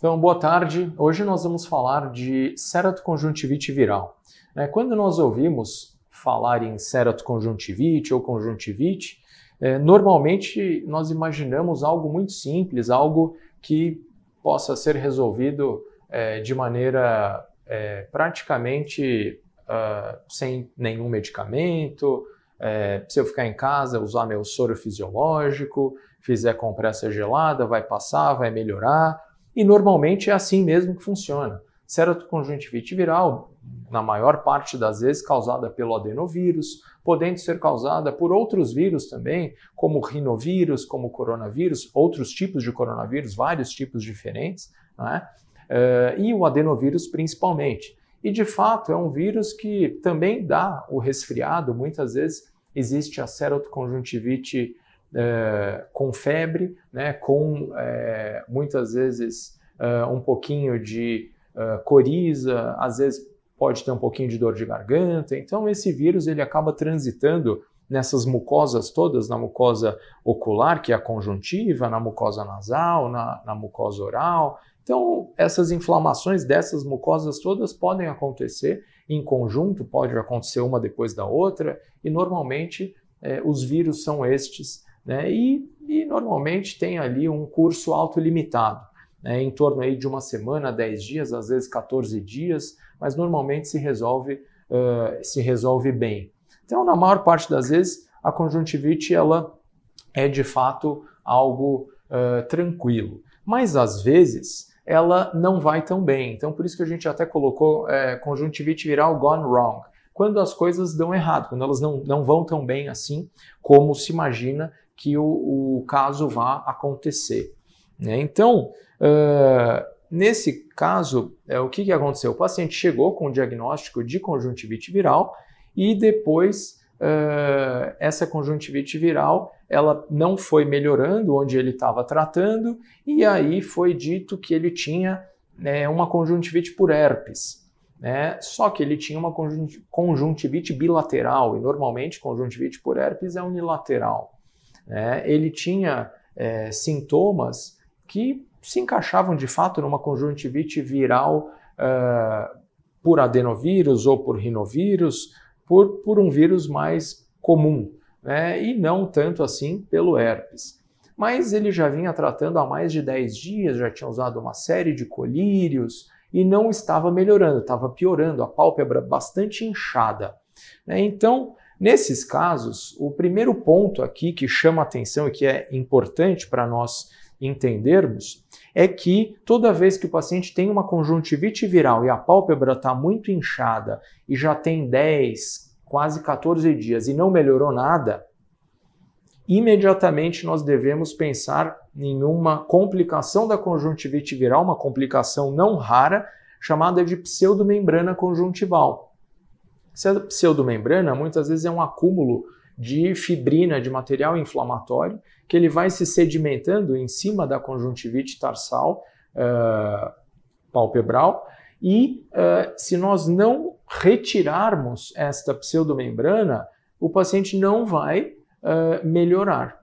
Então, boa tarde. Hoje nós vamos falar de ceratoconjuntivite viral. É, quando nós ouvimos falar em ceratoconjuntivite ou conjuntivite, é, normalmente nós imaginamos algo muito simples, algo que possa ser resolvido é, de maneira praticamente uh, sem nenhum medicamento, se eu ficar em casa, usar meu soro fisiológico, fizer compressa gelada, vai passar, vai melhorar. E normalmente é assim mesmo que funciona. Ceratoconjuntivite viral, na maior parte das vezes causada pelo adenovírus, podendo ser causada por outros vírus também, como rinovírus, como coronavírus, outros tipos de coronavírus, vários tipos diferentes, né? uh, e o adenovírus principalmente. E de fato é um vírus que também dá o resfriado, muitas vezes existe a ceratoconjuntivite é, com febre, né, com é, muitas vezes é, um pouquinho de é, coriza, às vezes pode ter um pouquinho de dor de garganta. Então esse vírus ele acaba transitando nessas mucosas todas, na mucosa ocular, que é a conjuntiva, na mucosa nasal, na, na mucosa oral. Então, essas inflamações dessas mucosas todas podem acontecer em conjunto, pode acontecer uma depois da outra, e normalmente é, os vírus são estes né? E, e, normalmente tem ali um curso autolimitado, né? em torno aí de uma semana, 10 dias, às vezes 14 dias, mas normalmente se resolve, uh, se resolve bem. Então, na maior parte das vezes, a conjuntivite ela é de fato algo uh, tranquilo, mas às vezes ela não vai tão bem. Então, por isso que a gente até colocou é, conjuntivite viral gone wrong quando as coisas dão errado, quando elas não, não vão tão bem assim como se imagina que o, o caso vá acontecer. Né? Então, uh, nesse caso, é, o que, que aconteceu? O paciente chegou com o diagnóstico de conjuntivite viral e depois uh, essa conjuntivite viral ela não foi melhorando onde ele estava tratando e aí foi dito que ele tinha né, uma conjuntivite por herpes. Né? Só que ele tinha uma conjuntivite bilateral e normalmente conjuntivite por herpes é unilateral né, ele tinha é, sintomas que se encaixavam de fato numa conjuntivite viral uh, por adenovírus ou por rinovírus, por, por um vírus mais comum, né, e não tanto assim pelo herpes. Mas ele já vinha tratando há mais de 10 dias, já tinha usado uma série de colírios e não estava melhorando, estava piorando, a pálpebra bastante inchada. Né. Então, Nesses casos, o primeiro ponto aqui que chama atenção e que é importante para nós entendermos é que toda vez que o paciente tem uma conjuntivite viral e a pálpebra está muito inchada e já tem 10, quase 14 dias e não melhorou nada, imediatamente nós devemos pensar em uma complicação da conjuntivite viral, uma complicação não rara, chamada de pseudomembrana conjuntival. Essa pseudomembrana muitas vezes é um acúmulo de fibrina, de material inflamatório, que ele vai se sedimentando em cima da conjuntivite tarsal uh, palpebral e uh, se nós não retirarmos esta pseudomembrana, o paciente não vai uh, melhorar.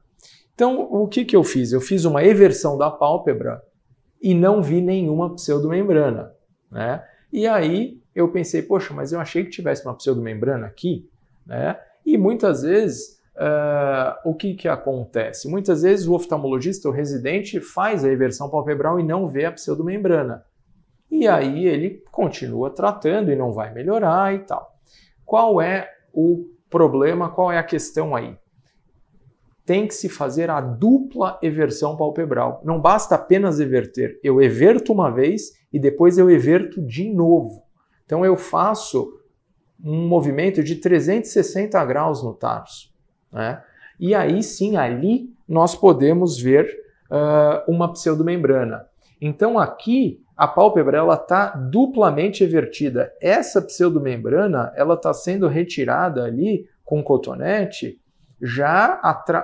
Então, o que, que eu fiz? Eu fiz uma eversão da pálpebra e não vi nenhuma pseudomembrana. Né? E aí eu pensei, poxa, mas eu achei que tivesse uma pseudomembrana aqui, né? E muitas vezes, uh, o que, que acontece? Muitas vezes o oftalmologista, o residente, faz a eversão palpebral e não vê a pseudomembrana. E aí ele continua tratando e não vai melhorar e tal. Qual é o problema, qual é a questão aí? Tem que se fazer a dupla eversão palpebral. Não basta apenas everter. Eu everto uma vez e depois eu everto de novo. Então eu faço um movimento de 360 graus no tarso. Né? E aí sim, ali nós podemos ver uh, uma pseudomembrana. Então aqui a pálpebra ela está duplamente evertida. Essa pseudomembrana ela está sendo retirada ali com cotonete já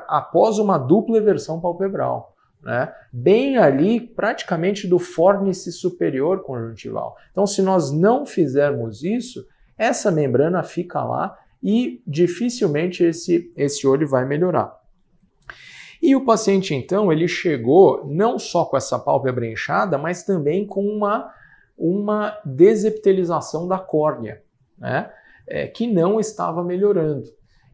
após uma dupla eversão palpebral né? bem ali, praticamente do fórnice superior conjuntival. Então, se nós não fizermos isso, essa membrana fica lá e dificilmente esse, esse olho vai melhorar. E o paciente, então, ele chegou não só com essa pálpebra inchada, mas também com uma, uma desepitelização da córnea, né? É, que não estava melhorando.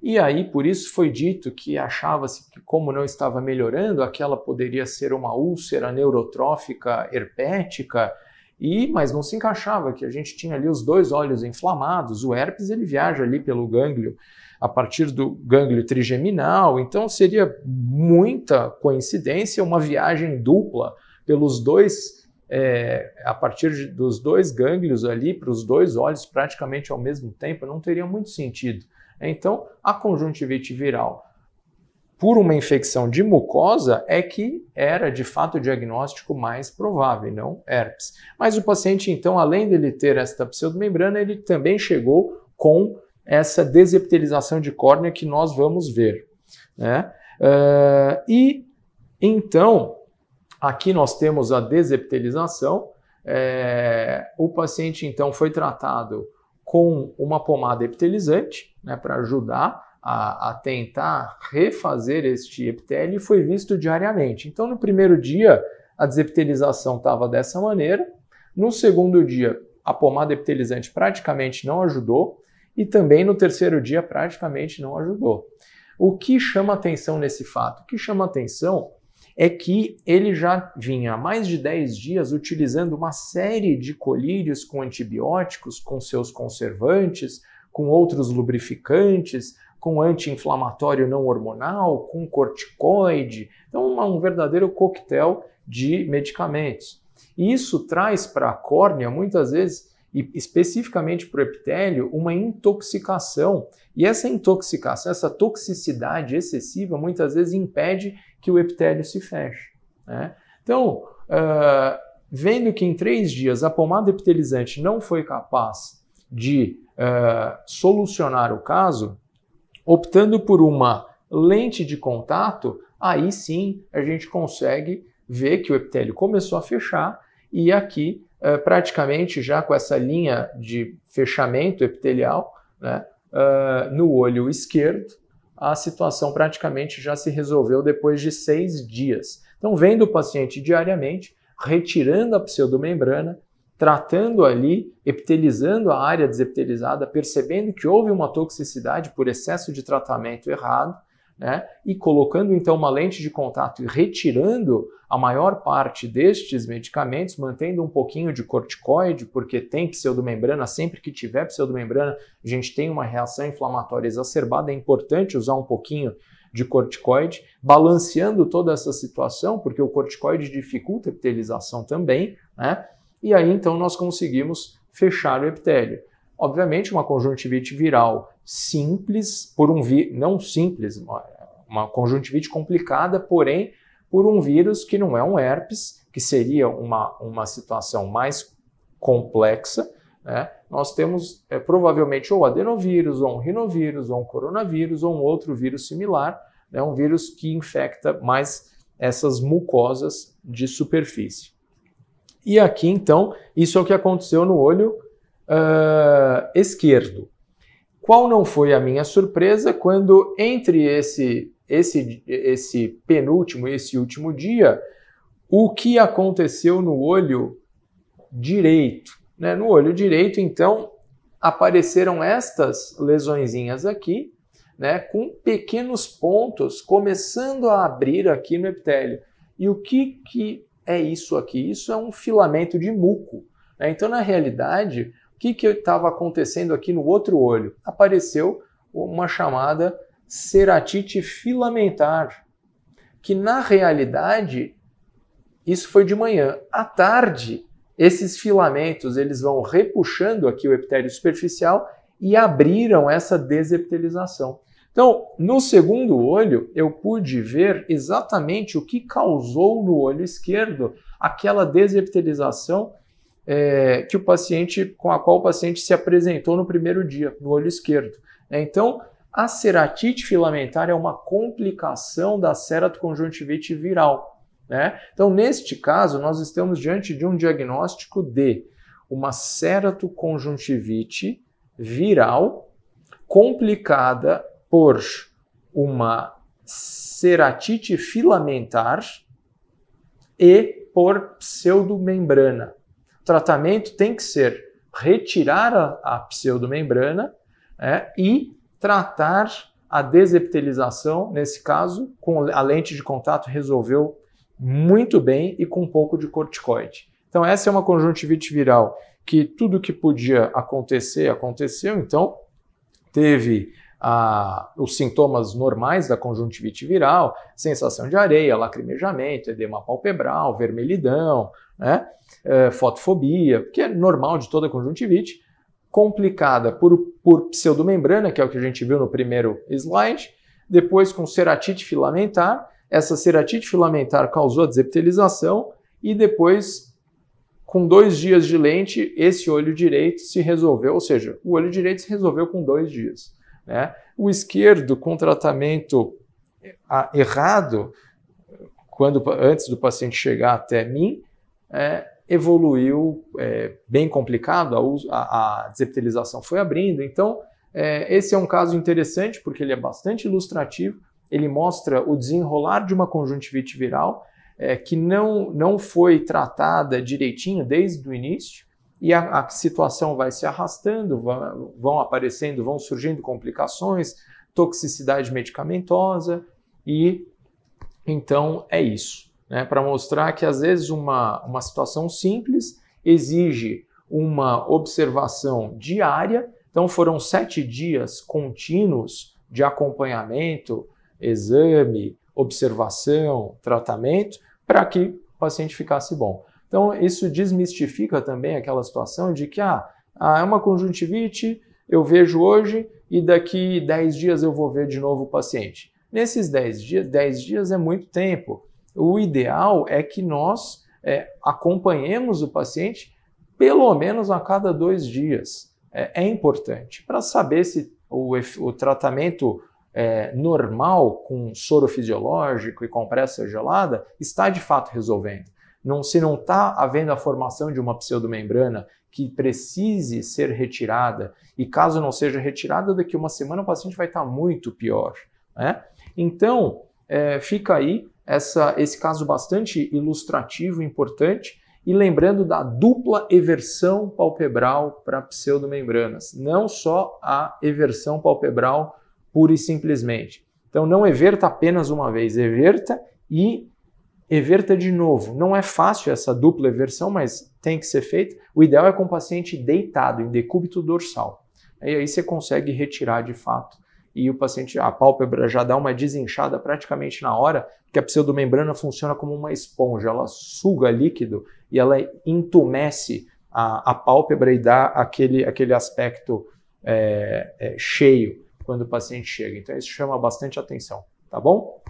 E aí, por isso foi dito que achava-se que, como não estava melhorando, aquela poderia ser uma úlcera neurotrófica herpética, e mas não se encaixava, que a gente tinha ali os dois olhos inflamados, o herpes ele viaja ali pelo gânglio, a partir do gânglio trigeminal, então seria muita coincidência uma viagem dupla pelos dois, é, a partir de, dos dois gânglios ali para os dois olhos praticamente ao mesmo tempo, não teria muito sentido. Então, a conjuntivite viral por uma infecção de mucosa é que era de fato o diagnóstico mais provável, não herpes. Mas o paciente, então, além dele ter esta pseudomembrana, ele também chegou com essa desepitelização de córnea que nós vamos ver. Né? Uh, e então, aqui nós temos a desepitelização. É, o paciente então foi tratado com uma pomada epitelizante né, para ajudar a, a, tentar refazer este epitélio e foi visto diariamente. Então, no primeiro dia, a desepitelização estava dessa maneira. No segundo dia, a pomada epitelizante praticamente não ajudou. E também no terceiro dia, praticamente não ajudou. O que chama atenção nesse fato? O que chama atenção é que ele já vinha há mais de 10 dias utilizando uma série de colírios com antibióticos, com seus conservantes, com outros lubrificantes, com anti-inflamatório não hormonal, com corticoide. Então, um verdadeiro coquetel de medicamentos. E isso traz para a córnea, muitas vezes, e especificamente para o epitélio, uma intoxicação. E essa intoxicação, essa toxicidade excessiva, muitas vezes impede que o epitélio se feche. Né? Então, uh, vendo que em três dias a pomada epitelizante não foi capaz de uh, solucionar o caso, optando por uma lente de contato, aí sim a gente consegue ver que o epitélio começou a fechar e aqui uh, praticamente já com essa linha de fechamento epitelial né, no olho esquerdo, a situação praticamente já se resolveu depois de seis dias. Então, vendo o paciente diariamente, retirando a pseudomembrana, tratando ali, epitelizando a área desepitelizada, percebendo que houve uma toxicidade por excesso de tratamento errado, né? E colocando então uma lente de contato e retirando a maior parte destes medicamentos, mantendo um pouquinho de corticoide, porque tem pseudomembrana, sempre que tiver pseudomembrana, a gente tem uma reação inflamatória exacerbada, é importante usar um pouquinho de corticoide, balanceando toda essa situação, porque o corticoide dificulta a epitelização também, né? E aí então nós conseguimos fechar o epitélio. Obviamente, uma conjuntivite viral simples, por um vírus, não simples, uma, conjuntivite complicada, porém por um vírus que não é um herpes, que seria uma, uma situação mais complexa. Né? Nós temos é, provavelmente ou adenovírus, ou um rinovírus, ou um coronavírus, ou um outro vírus similar, né? um vírus que infecta mais essas mucosas de superfície. E aqui, então, isso é o que aconteceu no olho uh, esquerdo. Qual não foi a minha surpresa quando entre esse esse esse penúltimo esse último dia, o que aconteceu no olho direito, né? No olho direito, então, apareceram estas lesõezinhas aqui, né, com pequenos pontos começando a abrir aqui no epitélio. E o que, que é isso aqui? Isso é um filamento de muco. Né? Então, na realidade, o que estava acontecendo aqui no outro olho? Apareceu uma chamada ceratite filamentar, que na realidade isso foi de manhã. À tarde, esses filamentos eles vão repuxando aqui o epitélio superficial e abriram essa desepitelização. Então, no segundo olho, eu pude ver exatamente o que causou no olho esquerdo aquela desepitelização é, que o paciente, com a qual o paciente se apresentou no primeiro dia, no olho esquerdo. É, então, a ceratite filamentar é uma complicação da ceratoconjuntivite viral. Né? Então, neste caso, nós estamos diante de um diagnóstico de uma ceratoconjuntivite viral complicada por uma ceratite filamentar e por pseudomembrana. Tratamento tem que ser retirar a, a pseudomembrana é, e tratar a desepitelização, nesse caso, com a lente de contato resolveu muito bem e com um pouco de corticoide. Então, essa é uma conjuntivite viral que tudo que podia acontecer, aconteceu. Então, teve ah, os sintomas normais da conjuntivite viral, sensação de areia, lacrimejamento, edema palpebral, vermelhidão, né? É, fotofobia, que é normal de toda conjuntivite, complicada por, por pseudomembrana, que é o que a gente viu no primeiro slide, depois com ceratite filamentar, essa ceratite filamentar causou a desepitelização e depois, com dois dias de lente, esse olho direito se resolveu, ou seja, o olho direito se resolveu com dois dias. Né? O esquerdo, com tratamento errado, quando antes do paciente chegar até mim, é, evoluiu é, bem complicado, a, a, desepitelização foi abrindo. Então, é, esse é um caso interessante porque ele é bastante ilustrativo ele mostra o desenrolar de uma conjuntivite viral é, que não, não foi tratada direitinho desde o início e a, a situação vai se arrastando, vão, vão aparecendo, vão surgindo complicações, toxicidade medicamentosa e então é isso, né, para mostrar que às vezes uma, uma situação simples exige uma observação diária. Então foram sete dias contínuos de acompanhamento exame, observação, tratamento, para que o paciente ficasse bom. Então, isso desmistifica também aquela situação de que ah, ah, é uma conjuntivite, eu vejo hoje e daqui 10 dias eu vou ver de novo o paciente. Nesses 10 dias, 10 dias é muito tempo. O ideal é que nós é, acompanhemos o paciente pelo menos a cada dois dias. É, é importante para saber se o, o tratamento é, normal, com soro fisiológico e compressa gelada, está de fato resolvendo. Não, se não está havendo a formação de uma pseudomembrana que precise ser retirada, e caso não seja retirada, daqui uma semana o paciente vai estar muito pior. Né? Então, é, fica aí essa, esse caso bastante ilustrativo, importante, e lembrando da dupla eversão palpebral para pseudomembranas, não só a eversão palpebral pura e simplesmente. Então não everta apenas uma vez, everta e everta de novo. Não é fácil essa dupla eversão, mas tem que ser feita. O ideal é com o paciente deitado, em decúbito dorsal. E aí você consegue retirar de fato. E o paciente, a pálpebra já dá uma desinchada praticamente na hora, porque a pseudomembrana funciona como uma esponja, ela suga líquido e ela entumece a, a pálpebra e dá aquele, aquele aspecto é, é, cheio quando o paciente chega. Então, isso chama bastante atenção, tá bom?